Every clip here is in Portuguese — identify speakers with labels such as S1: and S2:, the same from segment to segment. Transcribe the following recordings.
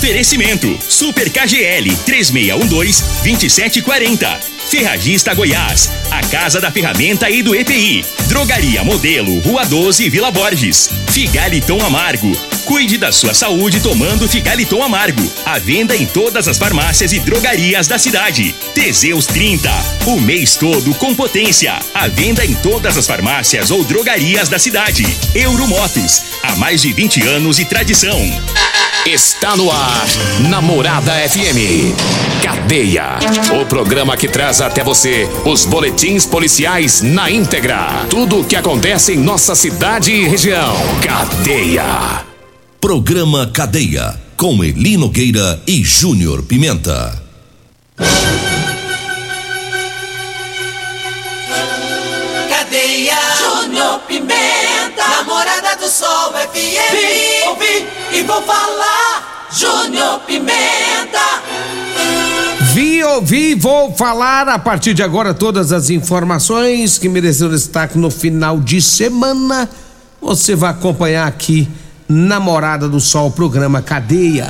S1: Oferecimento: Super KGL 3612-2740. Ferragista Goiás, a Casa da Ferramenta e do EPI. Drogaria Modelo, Rua 12, Vila Borges. Figaliton Amargo. Cuide da sua saúde tomando Figaliton Amargo. A venda em todas as farmácias e drogarias da cidade. Teseus 30. O mês todo com potência. A venda em todas as farmácias ou drogarias da cidade. Euromotos. Há mais de 20 anos e tradição.
S2: Está no ar, Namorada FM. Cadeia. O programa que traz até você os boletins policiais na íntegra. Tudo o que acontece em nossa cidade e região. Cadeia.
S3: Programa Cadeia. Com Eli Nogueira e Júnior Pimenta.
S4: Cadeia. Júnior Pimenta. Namorada do Sol FM. Vim, ouvi e vou falar. Júnior Pimenta.
S5: Vi, ouvi, vou falar a partir de agora todas as informações que mereceram destaque no final de semana. Você vai acompanhar aqui Namorada do Sol, programa Cadeia.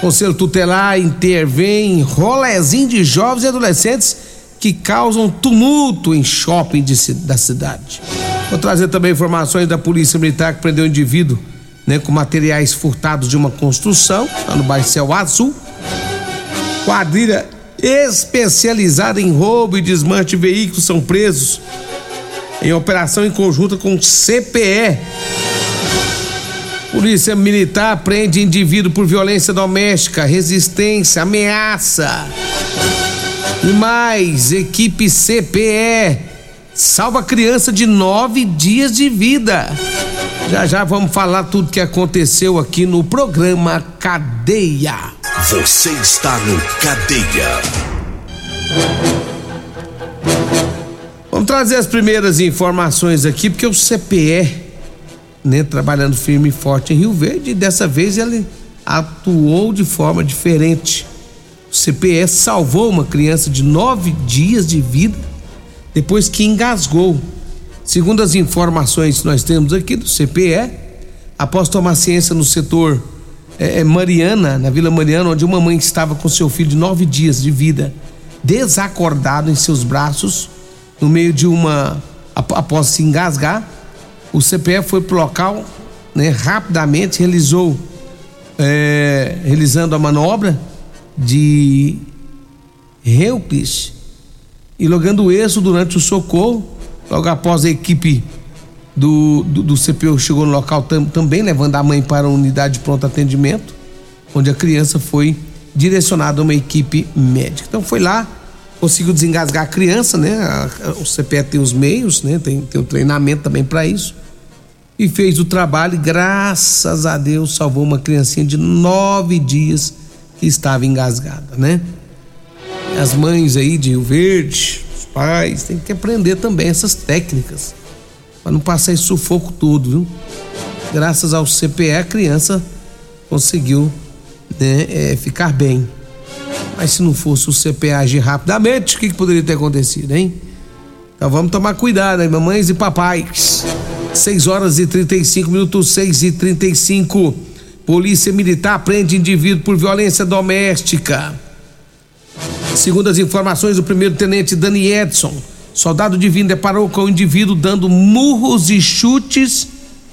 S5: Conselho Tutelar intervém em rolezinho de jovens e adolescentes que causam tumulto em shopping de, da cidade. Vou trazer também informações da Polícia Militar que prendeu um indivíduo né, com materiais furtados de uma construção, lá no bairro Céu Azul. Quadrilha especializada em roubo e desmanche de veículos são presos em operação em conjunto com CPE. Polícia Militar prende indivíduo por violência doméstica, resistência, ameaça. E mais, equipe CPE salva criança de nove dias de vida. Já já vamos falar tudo que aconteceu aqui no programa Cadeia.
S3: Você está no Cadeia.
S5: Trazer as primeiras informações aqui, porque o CPE, né, trabalhando firme e forte em Rio Verde, e dessa vez ele atuou de forma diferente. O CPE salvou uma criança de nove dias de vida depois que engasgou. Segundo as informações que nós temos aqui do CPE, após tomar ciência no setor é, Mariana, na Vila Mariana, onde uma mãe estava com seu filho de nove dias de vida, desacordado em seus braços, no meio de uma. após se engasgar, o CPE foi para o local, né, rapidamente realizou, é, realizando a manobra de Helpis e logando êxito durante o socorro. Logo após a equipe do, do, do CPU chegou no local tam, também, levando a mãe para a unidade de pronto atendimento, onde a criança foi direcionada a uma equipe médica. Então foi lá, conseguiu desengasgar a criança, né? O CPE tem os meios, né? Tem, tem o treinamento também para isso. E fez o trabalho e, graças a Deus, salvou uma criancinha de nove dias que estava engasgada, né? As mães aí de Rio Verde, os pais, tem que aprender também essas técnicas para não passar esse sufoco todo, viu? Graças ao CPE a criança conseguiu né, é, ficar bem. Mas se não fosse o CPE agir rapidamente, o que, que poderia ter acontecido, hein? Então vamos tomar cuidado aí, mamães e papais. 6 horas e 35 minutos, 6 e 35. Polícia Militar prende indivíduo por violência doméstica. Segundo as informações do primeiro tenente Dani Edson, soldado divino deparou com o indivíduo dando murros e chutes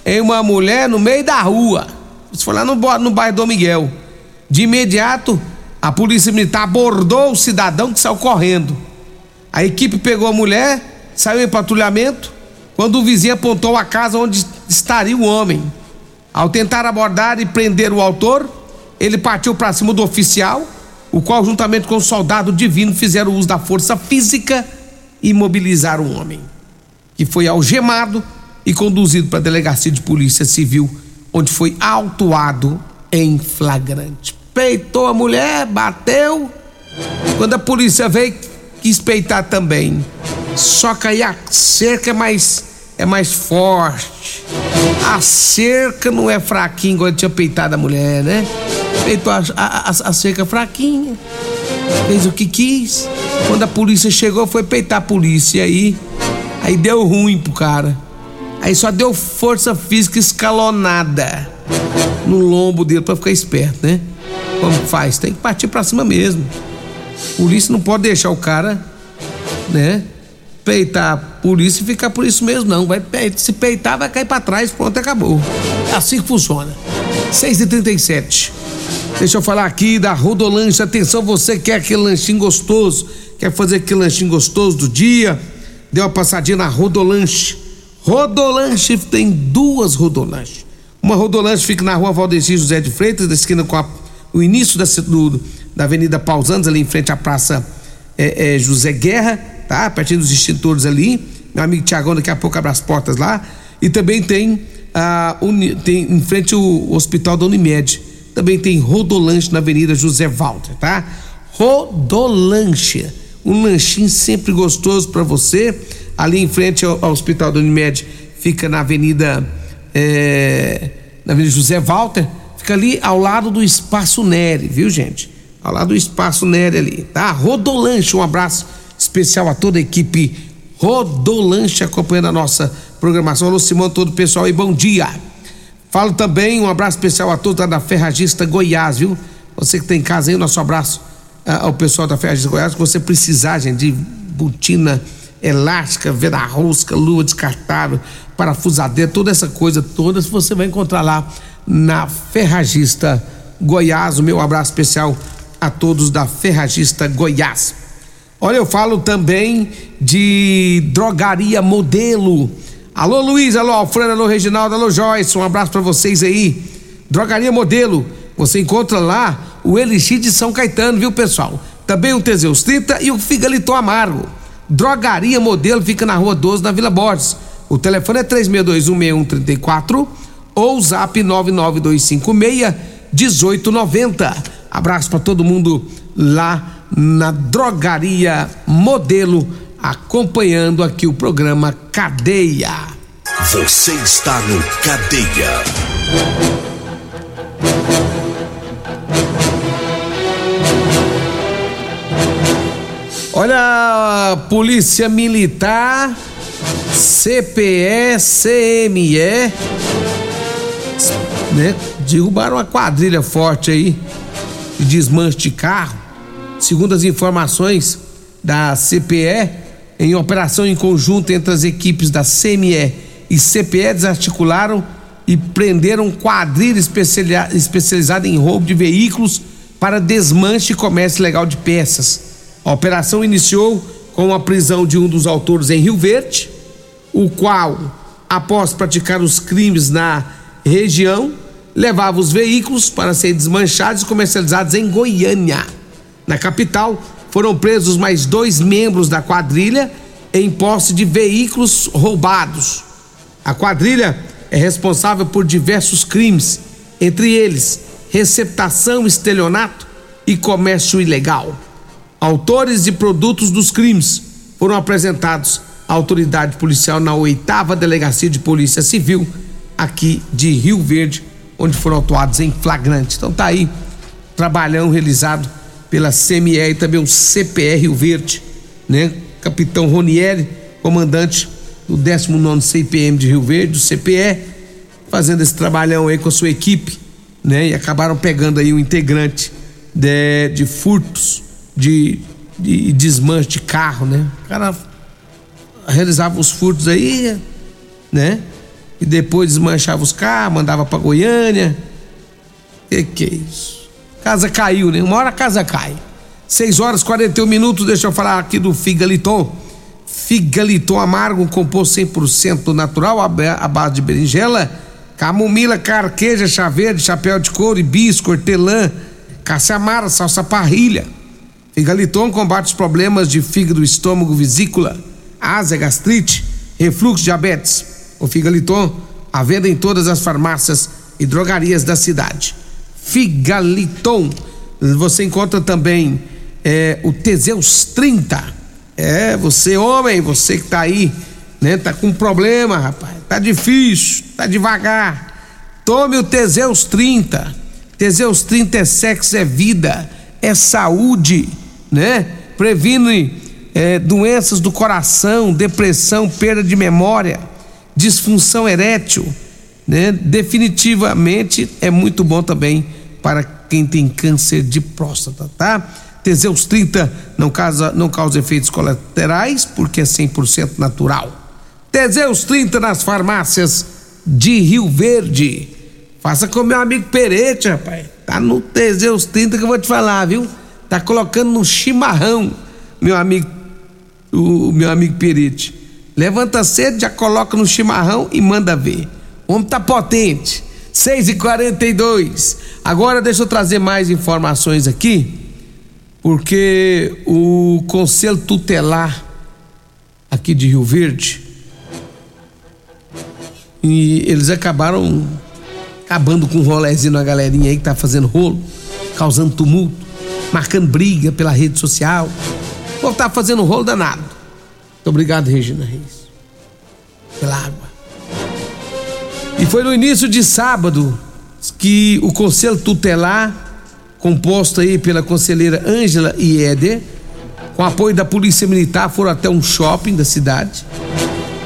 S5: em uma mulher no meio da rua. Isso foi lá no, no bairro Dom Miguel. De imediato, a polícia militar abordou o cidadão que saiu correndo. A equipe pegou a mulher, saiu em patrulhamento, quando o vizinho apontou a casa onde estaria o homem. Ao tentar abordar e prender o autor, ele partiu para cima do oficial, o qual, juntamente com o soldado divino, fizeram uso da força física e mobilizaram o homem, que foi algemado e conduzido para a delegacia de polícia civil, onde foi autuado em flagrante. Peitou a mulher, bateu. Quando a polícia veio, quis peitar também. Só que aí a cerca é mais, é mais forte. A cerca não é fraquinha igual tinha peitado a mulher, né? Peitou a, a, a cerca fraquinha. Fez o que quis. Quando a polícia chegou, foi peitar a polícia. E aí, aí deu ruim pro cara. Aí só deu força física escalonada no lombo dele para ficar esperto, né? Como faz? Tem que partir pra cima mesmo. Polícia não pode deixar o cara, né? Peitar a polícia e ficar por isso mesmo, não. Vai, se peitar, vai cair pra trás, pronto, acabou. É assim que funciona. 6 e 37 Deixa eu falar aqui da Rodolanche. Atenção, você quer aquele lanchinho gostoso, quer fazer aquele lanchinho gostoso do dia? Dê uma passadinha na Rodolanche. Rodolanche tem duas Rodolanche. Uma Rodolanche fica na rua Valdeci José de Freitas, da esquina com a, o início da, do, da Avenida Pausanos, ali em frente à Praça é, é, José Guerra, tá? Pertinho dos extintores ali. Meu amigo Tiagão daqui a pouco abre as portas lá. E também tem, a, tem em frente o Hospital da Unimed também tem Rodolanche na Avenida José Walter, tá? Rodolanche, um lanchinho sempre gostoso para você. Ali em frente ao, ao, Hospital da Unimed, fica na Avenida é, na Avenida José Walter, fica ali ao lado do Espaço Nery, viu gente? Ao lado do Espaço Nery ali, tá? Rodolanche, um abraço especial a toda a equipe Rodolanche acompanhando a nossa programação. Alô Simão, todo o pessoal e bom dia. Falo também um abraço especial a todos da Ferragista Goiás, viu? Você que tem em casa aí, o nosso abraço uh, ao pessoal da Ferragista Goiás. Se você precisar, gente, de botina elástica, veda rosca, lua descartável, parafusadeira, toda essa coisa toda, você vai encontrar lá na Ferragista Goiás. O meu abraço especial a todos da Ferragista Goiás. Olha, eu falo também de drogaria modelo Alô Luiz, alô Alfredo, alô Reginaldo, alô Joyce, um abraço para vocês aí. Drogaria Modelo, você encontra lá o Elixir de São Caetano, viu pessoal? Também o Teseus 30 e o Figalito Amargo. Drogaria Modelo fica na Rua 12, na Vila Borges. O telefone é 36216134 ou zap 99256 1890. Abraço para todo mundo lá na Drogaria Modelo acompanhando aqui o programa Cadeia.
S3: Você está no Cadeia.
S5: Olha, Polícia Militar, CPE, CME, né? Derrubaram uma quadrilha forte aí de desmanche de carro. Segundo as informações da CPE, em operação em conjunto entre as equipes da CME e CPE, desarticularam e prenderam quadrilha especializada em roubo de veículos para desmanche e comércio legal de peças. A operação iniciou com a prisão de um dos autores em Rio Verde, o qual, após praticar os crimes na região, levava os veículos para serem desmanchados e comercializados em Goiânia. Na capital, foram presos mais dois membros da quadrilha em posse de veículos roubados. A quadrilha é responsável por diversos crimes, entre eles receptação, estelionato e comércio ilegal. Autores e produtos dos crimes foram apresentados à autoridade policial na oitava delegacia de polícia civil aqui de Rio Verde, onde foram autuados em flagrante. Então tá aí trabalhão realizado pela CME e também o CPR Rio Verde, né? Capitão Ronieri, comandante do 19 CPM de Rio Verde, do CPE, fazendo esse trabalhão aí com a sua equipe, né? E acabaram pegando aí um integrante de, de furtos, de, de desmanche de carro, né? O cara realizava os furtos aí, né? E depois desmanchava os carros, mandava para Goiânia. Que que é isso? casa caiu, né? Uma hora a casa cai. 6 horas e 41 minutos, deixa eu falar aqui do Figaliton. Figaliton amargo, composto 100% natural, à base de berinjela, camomila, carqueja, chá verde, chapéu de couro, hibisco, hortelã, caça-amara, salsa parrilha. Figaliton combate os problemas de fígado, estômago, vesícula, asa, gastrite, refluxo, diabetes. O Figaliton, à venda em todas as farmácias e drogarias da cidade. Figaliton. Você encontra também é, o Teseus 30. É, você homem, você que tá aí, né? Tá com problema, rapaz. Tá difícil, tá devagar. Tome o Teseus 30. Teseus 30 é sexo, é vida, é saúde, né? Previne é, doenças do coração, depressão, perda de memória, disfunção erétil, né? Definitivamente é muito bom também para quem tem câncer de próstata, tá? Teseus 30 não causa, não causa efeitos colaterais porque é 100% natural. Teseus 30 nas farmácias de Rio Verde. Faça com meu amigo Perete, rapaz. Tá no Teseus 30 que eu vou te falar, viu? Tá colocando no chimarrão, meu amigo, o, meu amigo Perete. Levanta cedo, já coloca no chimarrão e manda ver. O homem tá potente. 6 e 42 Agora deixa eu trazer mais informações aqui, porque o Conselho Tutelar aqui de Rio Verde, e eles acabaram acabando com um rolezinho na galerinha aí que tá fazendo rolo, causando tumulto, marcando briga pela rede social. O povo tá fazendo rolo danado. Muito obrigado, Regina Reis, pela água. E foi no início de sábado que o Conselho Tutelar, composto aí pela conselheira Ângela e Éder, com apoio da Polícia Militar, foram até um shopping da cidade.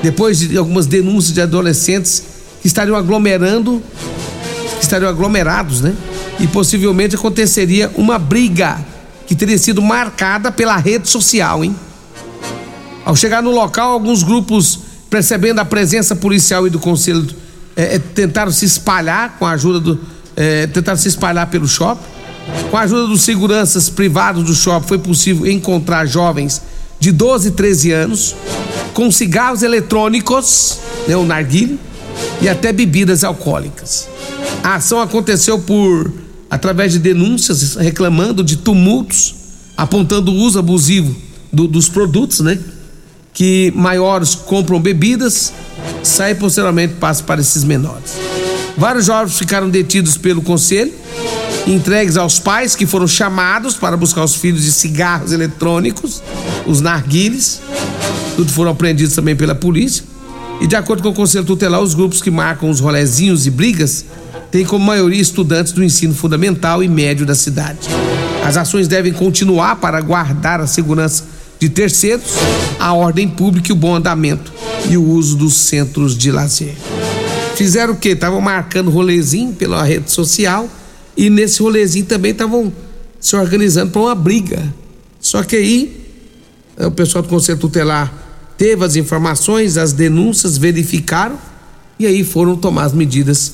S5: Depois de algumas denúncias de adolescentes que estariam aglomerando, que estariam aglomerados, né? E possivelmente aconteceria uma briga que teria sido marcada pela rede social, hein? Ao chegar no local, alguns grupos, percebendo a presença policial e do Conselho é, tentaram se espalhar com a ajuda do. É, tentaram se espalhar pelo shopping. Com a ajuda dos seguranças privados do shopping, foi possível encontrar jovens de 12 e 13 anos com cigarros eletrônicos, né, o narguilho, e até bebidas alcoólicas. A ação aconteceu por através de denúncias reclamando de tumultos, apontando o uso abusivo do, dos produtos, né? Que maiores compram bebidas sai posteriormente passa para esses menores. Vários jovens ficaram detidos pelo conselho, entregues aos pais que foram chamados para buscar os filhos de cigarros eletrônicos, os narguiles, tudo foram apreendidos também pela polícia. E de acordo com o conselho tutelar, os grupos que marcam os rolezinhos e brigas têm como maioria estudantes do ensino fundamental e médio da cidade. As ações devem continuar para guardar a segurança de terceiros, a ordem pública e o bom andamento e o uso dos centros de lazer. Fizeram o quê? Estavam marcando rolezinho pela rede social e nesse rolezinho também estavam se organizando para uma briga. Só que aí eh, o pessoal do Conselho Tutelar teve as informações, as denúncias, verificaram e aí foram tomar as medidas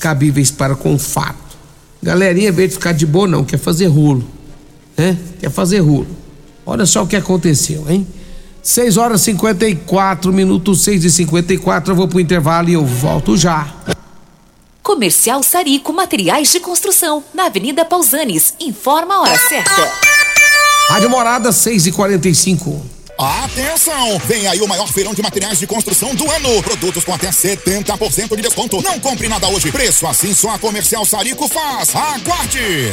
S5: cabíveis para com o fato. Galerinha, em vez de ficar de boa, não, quer fazer rolo. Né? Quer fazer rolo. Olha só o que aconteceu, hein? 6 horas 54 minutos, 6 e 54 eu vou pro intervalo e eu volto já.
S6: Comercial Sarico Materiais de Construção, na Avenida Pausanes. Informa a hora certa.
S5: Rádio Morada, 6 e 45
S7: Atenção! Vem aí o maior feirão de materiais de construção do ano. Produtos com até 70% de desconto. Não compre nada hoje. Preço assim só a Comercial Sarico faz. Aguarde!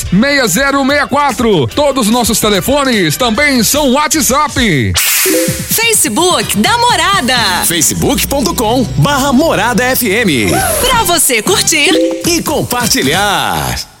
S8: 6064. Todos os nossos telefones também são WhatsApp.
S6: Facebook da Morada.
S2: facebook.com barra Morada FM.
S6: Pra você curtir
S2: e compartilhar.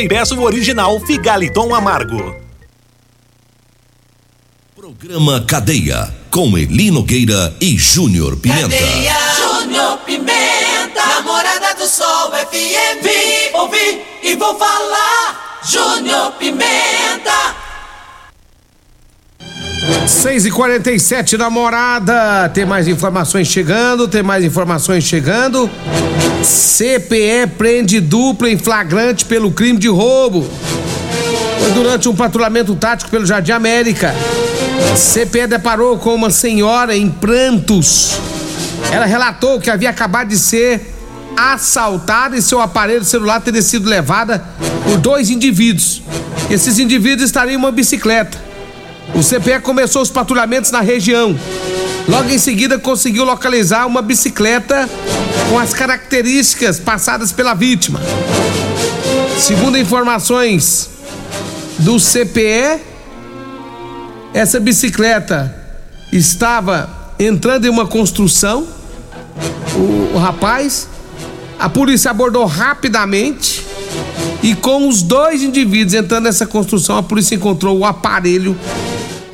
S9: e peço o original Figaliton Amargo.
S3: Programa Cadeia, com Eli Nogueira e Júnior Pimenta.
S4: Cadeia, Júnior Pimenta, namorada do Sol FM. Vi, ouvi e vou falar, Júnior Pimenta.
S5: 6 e 47 namorada. Tem mais informações chegando, tem mais informações chegando. CPE prende dupla em flagrante pelo crime de roubo. Foi durante um patrulhamento tático pelo Jardim América. CPE deparou com uma senhora em prantos. Ela relatou que havia acabado de ser assaltada e seu aparelho celular teria sido levada por dois indivíduos. Esses indivíduos estariam em uma bicicleta. O CPE começou os patrulhamentos na região. Logo em seguida, conseguiu localizar uma bicicleta com as características passadas pela vítima. Segundo informações do CPE, essa bicicleta estava entrando em uma construção. O, o rapaz, a polícia abordou rapidamente e com os dois indivíduos entrando nessa construção, a polícia encontrou o aparelho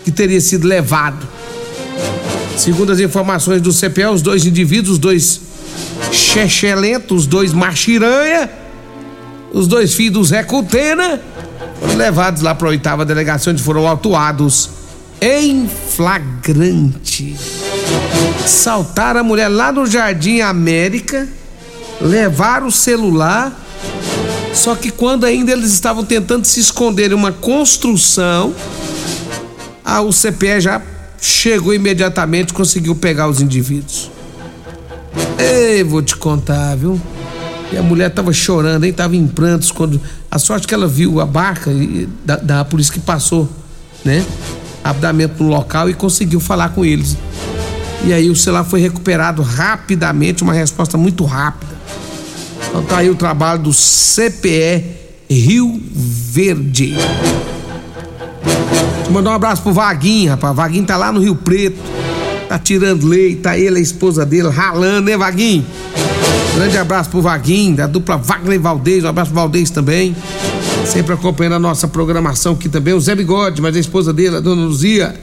S5: que teria sido levado. Segundo as informações do CPE, os dois indivíduos, os dois chechelentos, os dois machiranha, os dois filhos do Zé Cutena, foram levados lá para a oitava delegação onde foram autuados em flagrante. Saltaram a mulher lá no Jardim América, levaram o celular, só que quando ainda eles estavam tentando se esconder em uma construção, a UCPE já chegou imediatamente, conseguiu pegar os indivíduos. Ei, vou te contar, viu? E a mulher tava chorando, hein? Tava em prantos quando. A sorte que ela viu a barca e, da, da polícia que passou, né? Rapidamente no local e conseguiu falar com eles. E aí o celular foi recuperado rapidamente, uma resposta muito rápida. Então tá aí o trabalho do CPE Rio Verde. Mandar um abraço pro Vaguinho, rapaz. Vaguinho tá lá no Rio Preto. Tá tirando leite, tá ele, a esposa dele, ralando, né, Vaguinho? Grande abraço pro Vaguinho, da dupla Wagner Valdez. Um abraço pro Valdez também. Sempre acompanhando a nossa programação aqui também. O Zé Bigode, mas a esposa dele, a dona Luzia.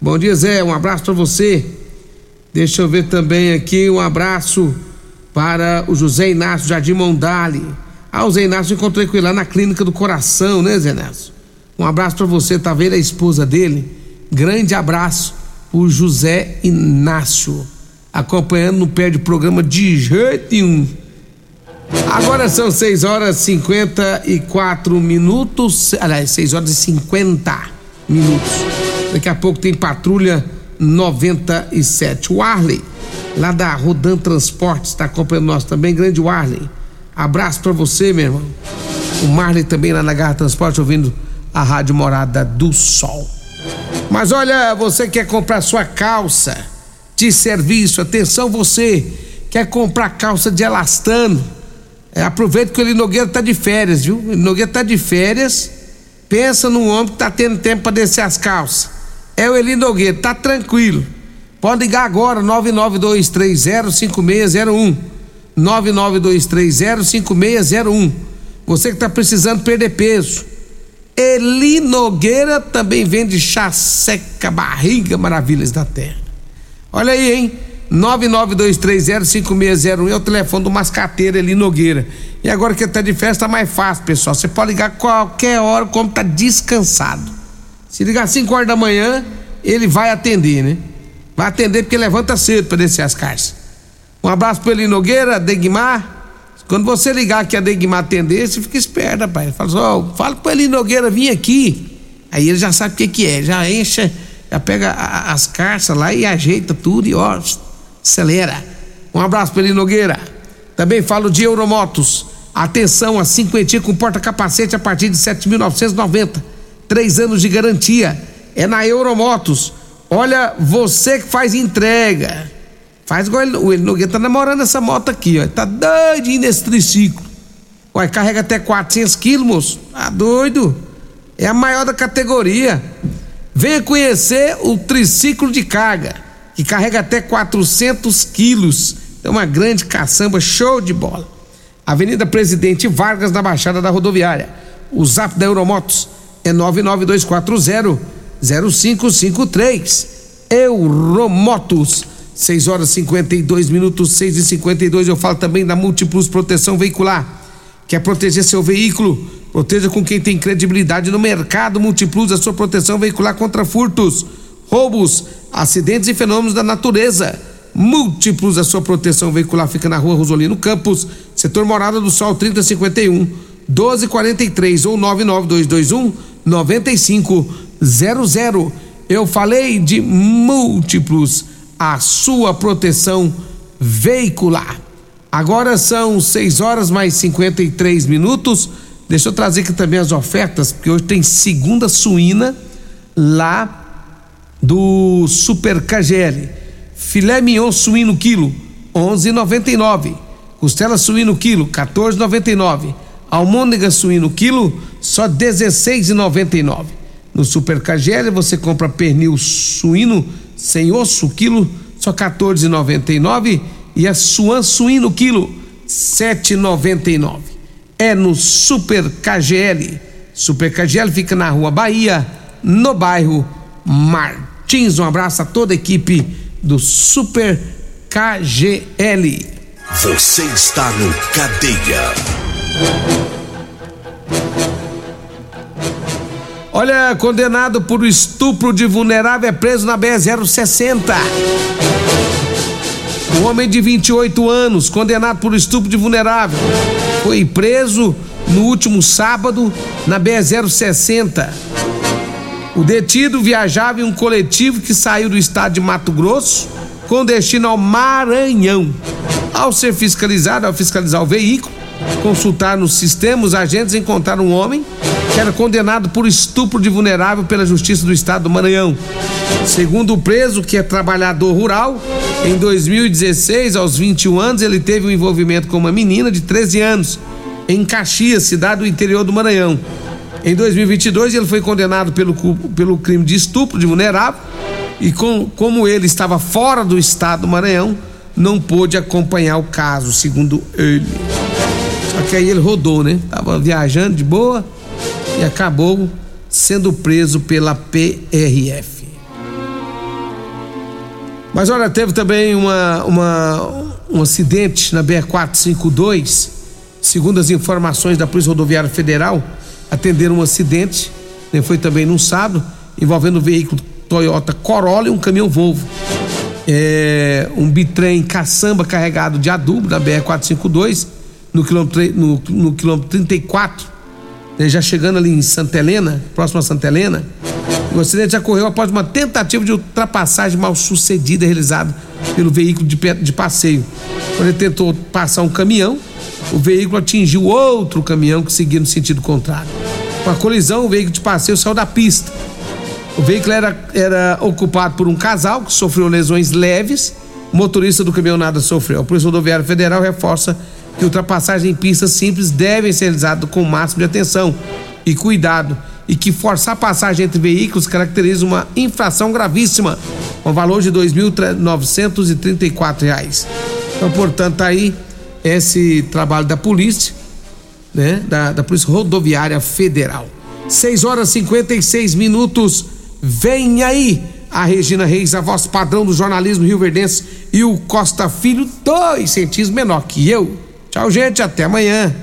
S5: Bom dia, Zé. Um abraço para você. Deixa eu ver também aqui um abraço para o José Inácio Jardim Mondale. Ah, o Zé Inácio encontrei com ele lá na Clínica do Coração, né, Zé Inácio? Um abraço para você, tá vendo a esposa dele? Grande abraço o José Inácio, acompanhando no pé de programa de jeito nenhum. Agora são 6 horas e 54 minutos, aliás, 6 horas e 50 minutos. Daqui a pouco tem patrulha 97. O Arley, lá da Rodan Transportes, está acompanhando nós também. Grande Arley. Abraço para você, meu irmão. O Marley também lá na Garra Transporte, ouvindo a Rádio Morada do Sol. Mas olha, você quer comprar sua calça de serviço, atenção você, quer comprar calça de elastano, é, aproveita que o Eli Nogueira tá de férias, viu? Eli Nogueira tá de férias, pensa num homem que tá tendo tempo para descer as calças. É o Eli Nogueira, tá tranquilo. Pode ligar agora, 992305601. 992305601. Você que tá precisando perder peso Eli Nogueira também vende chá seca, barriga, maravilhas da terra. Olha aí, hein? 992305601 é o telefone do mascateiro Eli Nogueira. E agora que tá de festa, mais fácil, pessoal. Você pode ligar qualquer hora, como tá descansado. Se ligar às 5 horas da manhã, ele vai atender, né? Vai atender porque levanta cedo para descer as caixas. Um abraço pro Eli Nogueira, Degmar. Quando você ligar que a Degmar atender, você fica esperto, rapaz. Fala só, oh, fala pro Eli Nogueira vir aqui. Aí ele já sabe o que, que é, já enche, já pega a, as carças lá e ajeita tudo e ó, acelera. Um abraço pro Eli Nogueira. Também falo de Euromotos. Atenção, a cinquentinha com porta-capacete a partir de 7.990. Três anos de garantia. É na Euromotos. Olha, você que faz entrega. Faz igual ele, o Eli Nogueira tá namorando essa moto aqui, ó. Tá doidinho nesse triciclo. Ué, carrega até 400 quilos, moço. Tá doido? É a maior da categoria. Venha conhecer o triciclo de carga, que carrega até 400 quilos. É uma grande caçamba, show de bola. Avenida Presidente Vargas, na Baixada da Rodoviária. O zap da Euromotos é 99240 0553. Euromotos. 6 horas 52 minutos, 6 e 52 Eu falo também da Múltiplos Proteção Veicular. Quer proteger seu veículo? Proteja com quem tem credibilidade no mercado. Multiplus a sua proteção veicular contra furtos, roubos, acidentes e fenômenos da natureza. Múltiplos a sua proteção veicular fica na rua Rosolino Campos, setor Morada do Sol 3051 1243 ou 99221 9500. Eu falei de múltiplos a sua proteção veicular. Agora são 6 horas mais 53 minutos. Deixa eu trazer aqui também as ofertas, porque hoje tem segunda suína lá do Super KGL. Filé mignon suíno quilo, 11,99. Costela suíno quilo, 14,99. Almôndega suíno quilo, só 16,99. No Super KGL você compra pernil suíno sem osso quilo, só 14,99 e a suan suíno quilo, 7,99. É no Super KGL. Super KGL fica na Rua Bahia, no bairro Martins. Um abraço a toda a equipe do Super KGL.
S3: Você está no Cadeia.
S5: Olha, condenado por estupro de vulnerável é preso na BR-060. Um homem de 28 anos, condenado por estupro de vulnerável, foi preso no último sábado na BR-060. O detido viajava em um coletivo que saiu do estado de Mato Grosso com destino ao Maranhão. Ao ser fiscalizado, ao fiscalizar o veículo, consultar no sistema, os agentes encontraram um homem era condenado por estupro de vulnerável pela Justiça do Estado do Maranhão. Segundo o preso, que é trabalhador rural, em 2016, aos 21 anos, ele teve um envolvimento com uma menina de 13 anos, em Caxias, cidade do interior do Maranhão. Em 2022, ele foi condenado pelo, pelo crime de estupro de vulnerável e, com, como ele estava fora do estado do Maranhão, não pôde acompanhar o caso, segundo ele. Só que aí ele rodou, né? Tava viajando de boa acabou sendo preso pela PRF. Mas olha, teve também uma, uma, um acidente na BR-452. Segundo as informações da Polícia Rodoviária Federal, atenderam um acidente, né, foi também num sábado, envolvendo um veículo Toyota Corolla e um caminhão Volvo. É, um bitrem caçamba carregado de adubo da BR-452 no no, no quilômetro 34, né, já chegando ali em Santa Helena, próximo a Santa Helena. O acidente ocorreu após uma tentativa de ultrapassagem mal sucedida realizada pelo veículo de, de passeio. Quando ele tentou passar um caminhão, o veículo atingiu outro caminhão que seguia no sentido contrário. Com a colisão, o veículo de passeio saiu da pista. O veículo era, era ocupado por um casal que sofreu lesões leves. O motorista do caminhão nada sofreu. A Polícia Rodoviária Federal reforça que ultrapassagens em pistas simples devem ser realizadas com o máximo de atenção e cuidado e que forçar passagem entre veículos caracteriza uma infração gravíssima, com valor de R$ 2.934. Então, portanto, tá aí esse trabalho da polícia, né? Da, da Polícia Rodoviária Federal. 6 horas e 56 minutos. Vem aí a Regina Reis, a voz padrão do jornalismo rio-verdense, e o Costa Filho, dois centímetros menor que eu. Tchau, gente, até amanhã.